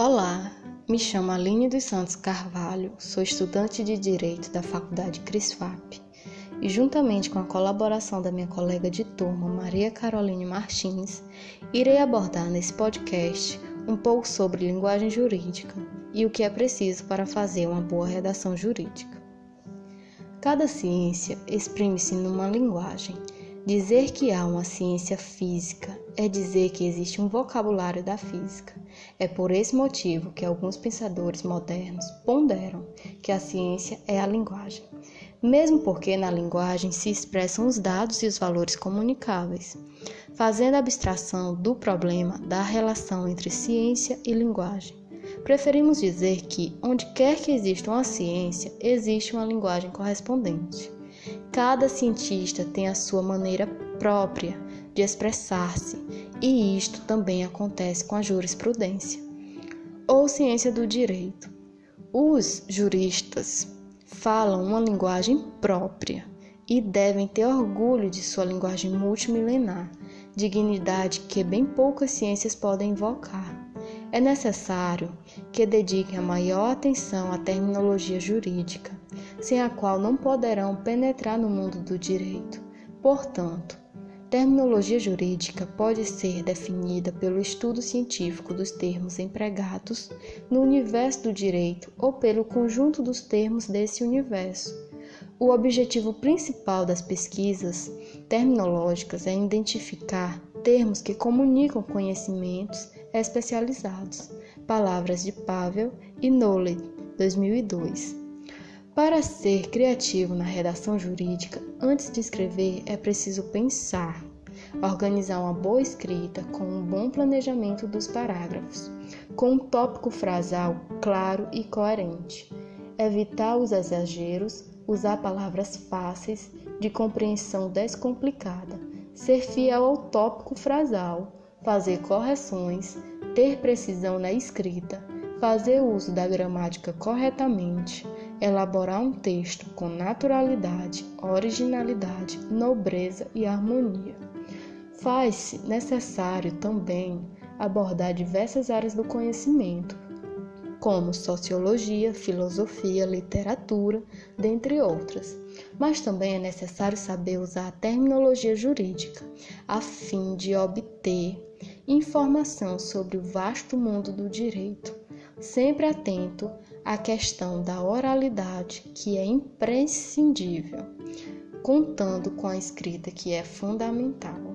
Olá, me chamo Aline dos Santos Carvalho, sou estudante de Direito da Faculdade CRISFAP e, juntamente com a colaboração da minha colega de turma, Maria Caroline Martins, irei abordar nesse podcast um pouco sobre linguagem jurídica e o que é preciso para fazer uma boa redação jurídica. Cada ciência exprime-se numa linguagem Dizer que há uma ciência física é dizer que existe um vocabulário da física. É por esse motivo que alguns pensadores modernos ponderam que a ciência é a linguagem, mesmo porque na linguagem se expressam os dados e os valores comunicáveis, fazendo abstração do problema da relação entre ciência e linguagem. Preferimos dizer que, onde quer que exista uma ciência, existe uma linguagem correspondente. Cada cientista tem a sua maneira própria de expressar-se, e isto também acontece com a jurisprudência ou ciência do direito. Os juristas falam uma linguagem própria e devem ter orgulho de sua linguagem multimilenar, dignidade que bem poucas ciências podem invocar. É necessário que dediquem a maior atenção à terminologia jurídica, sem a qual não poderão penetrar no mundo do direito. Portanto, terminologia jurídica pode ser definida pelo estudo científico dos termos empregados no universo do direito ou pelo conjunto dos termos desse universo. O objetivo principal das pesquisas terminológicas é identificar termos que comunicam conhecimentos especializados. Palavras de Pavel e Knowledge, 2002. Para ser criativo na redação jurídica, antes de escrever é preciso pensar, organizar uma boa escrita com um bom planejamento dos parágrafos, com um tópico frasal claro e coerente, evitar os exageros, usar palavras fáceis, de compreensão descomplicada, ser fiel ao tópico frasal, fazer correções, ter precisão na escrita, fazer uso da gramática corretamente, elaborar um texto com naturalidade, originalidade, nobreza e harmonia. Faz-se necessário também abordar diversas áreas do conhecimento, como sociologia, filosofia, literatura, dentre outras. Mas também é necessário saber usar a terminologia jurídica, a fim de obter informação sobre o vasto mundo do direito, sempre atento à questão da oralidade, que é imprescindível, contando com a escrita, que é fundamental.